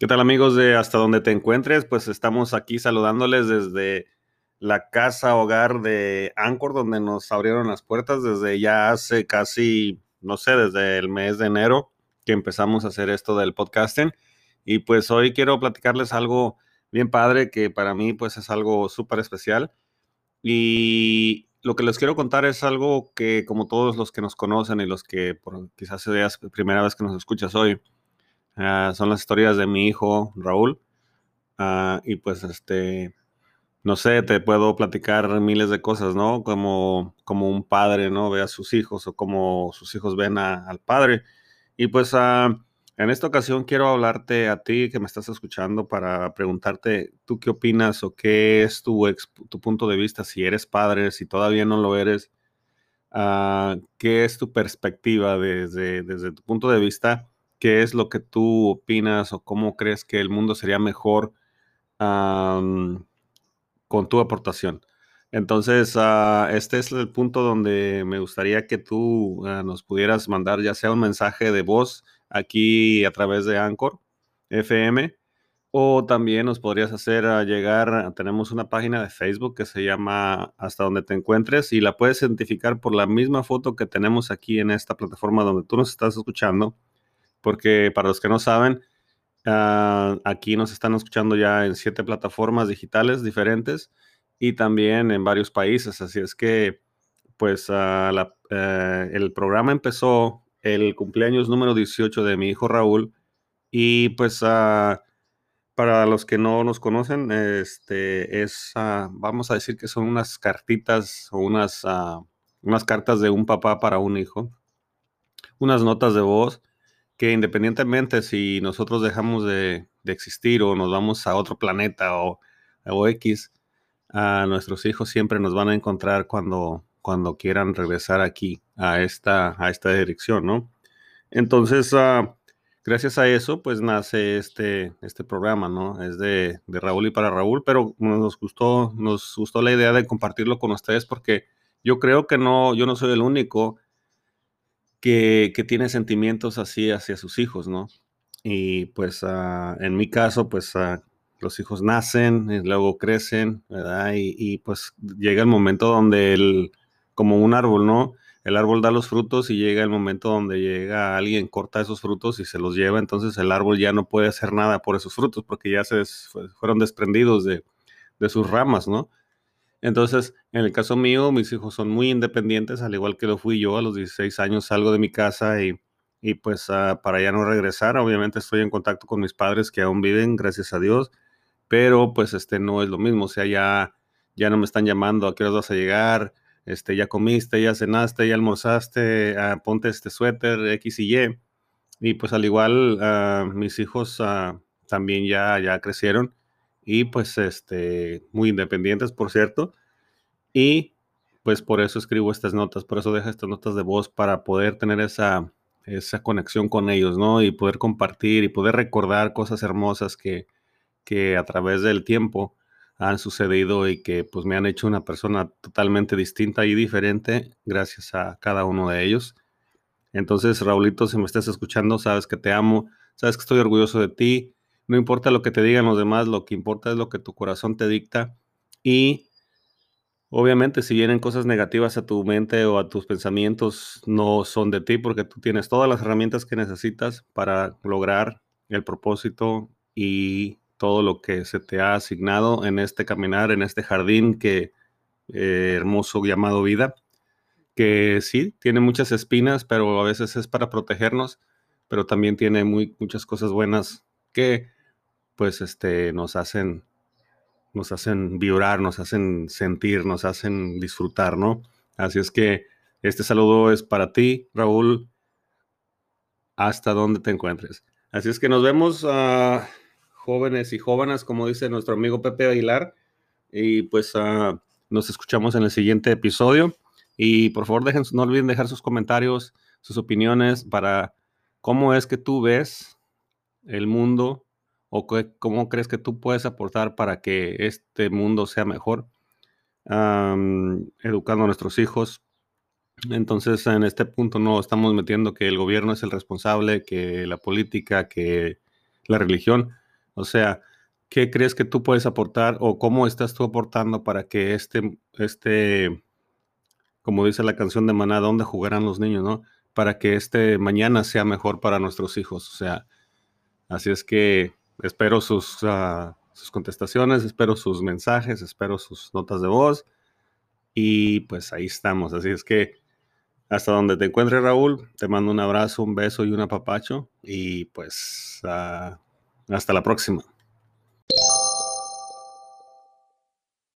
¿Qué tal amigos de Hasta donde te encuentres? Pues estamos aquí saludándoles desde la casa hogar de Anchor, donde nos abrieron las puertas desde ya hace casi, no sé, desde el mes de enero que empezamos a hacer esto del podcasting. Y pues hoy quiero platicarles algo bien padre que para mí pues es algo súper especial. Y lo que les quiero contar es algo que como todos los que nos conocen y los que quizás sea la primera vez que nos escuchas hoy, Ah, son las historias de mi hijo Raúl. Ah, y pues este, no sé, te puedo platicar miles de cosas, ¿no? Como, como un padre, ¿no? Ve a sus hijos o como sus hijos ven al padre. Y pues ah, en esta ocasión quiero hablarte a ti que me estás escuchando para preguntarte, ¿tú qué opinas o qué es tu, tu punto de vista si eres padre, si todavía no lo eres? ¿Qué es tu perspectiva desde, desde tu punto de vista? Qué es lo que tú opinas o cómo crees que el mundo sería mejor con tu aportación. Entonces, ah, este es el punto donde me gustaría que tú ah, nos pudieras mandar ya sea un mensaje de voz aquí a través de Anchor FM o también nos podrías hacer ah, llegar, tenemos una página de Facebook que se llama Hasta donde te encuentres y la puedes identificar por la misma foto que tenemos aquí en esta plataforma donde tú nos estás escuchando porque para los que no saben, ah, aquí nos están escuchando ya en siete plataformas digitales diferentes y también en varios países. Así es que, pues, ah, eh, el programa empezó el cumpleaños número 18 de mi hijo Raúl y pues ah, para los que no nos conocen, este es, vamos a decir que son unas cartitas o unas, unas cartas de un papá para un hijo, unas notas de voz que independientemente si nosotros dejamos de, existir o nos vamos a otro planeta o, o, X, a nuestros hijos siempre nos van a encontrar cuando, cuando quieran regresar aquí a esta, a esta dirección, ¿no? Entonces, ah, gracias a eso, pues nace este, este programa, ¿no? Es de, de, Raúl y para Raúl, pero nos gustó, nos gustó la idea de compartirlo con ustedes porque yo creo que no, yo no soy el único que, tiene sentimientos así hacia sus hijos, ¿no? Y pues ah, en mi caso, pues ah, los hijos nacen, y luego crecen, ¿verdad? Y, pues llega el momento donde el, como un árbol, ¿no? El árbol da los frutos y llega el momento donde llega alguien, corta esos frutos y se los lleva, entonces el árbol ya no puede hacer nada por esos frutos porque ya se fueron desprendidos de, de sus ramas, ¿no? Entonces, en el caso mío, mis hijos son muy independientes, al igual que lo fui yo a los 16 años, salgo de mi casa y, y pues ah, para ya no regresar, obviamente estoy en contacto con mis padres que aún viven, gracias a Dios, pero pues este no es lo mismo, o sea, ya, ya no me están llamando, ¿a qué hora vas a llegar? Este, ya comiste, ya cenaste, ya almorzaste, ah, ponte este suéter X y Y. Y pues al igual, ah, mis hijos también ya, ya crecieron y pues este, muy independientes, por cierto. Y pues por eso escribo estas notas, por eso dejo estas notas de voz para poder tener esa, esa conexión con ellos, ¿no? Y poder compartir y poder recordar cosas hermosas que, que a través del tiempo han sucedido y que pues me han hecho una persona totalmente distinta y diferente gracias a cada uno de ellos. Entonces, Raulito, si me estás escuchando, sabes que te amo, sabes que estoy orgulloso de ti, no importa lo que te digan los demás, lo que importa es lo que tu corazón te dicta. Y obviamente si vienen cosas negativas a tu mente o a tus pensamientos, no son de ti porque tú tienes todas las herramientas que necesitas para lograr el propósito y todo lo que se te ha asignado en este caminar, en este jardín que eh, hermoso llamado vida, que sí, tiene muchas espinas, pero a veces es para protegernos, pero también tiene muy, muchas cosas buenas que pues este, nos hacen, nos hacen vibrar, nos hacen sentir, nos hacen disfrutar, ¿no? Así es que este saludo es para ti, Raúl, hasta donde te encuentres. Así es que nos vemos, a jóvenes y jóvenes, como dice nuestro amigo Pepe Aguilar, y pues ah, nos escuchamos en el siguiente episodio. Y por favor, dejen, no olviden dejar sus comentarios, sus opiniones para cómo es que tú ves el mundo o cómo crees que tú puedes aportar para que este mundo sea mejor, educando a nuestros hijos. Entonces, en este punto no estamos metiendo que el gobierno es el responsable, que la política, que la religión. O sea, ¿qué crees que tú puedes aportar o cómo estás tú aportando para que este, este, como dice la canción de Maná, ¿dónde jugarán los niños, no? Para que este mañana sea mejor para nuestros hijos. O sea, así es que espero sus, uh, sus contestaciones, espero sus mensajes, espero sus notas de voz. Y pues ahí estamos. Así es que hasta donde te encuentres, Raúl, te mando un abrazo, un beso y un apapacho. Y pues uh, hasta la próxima.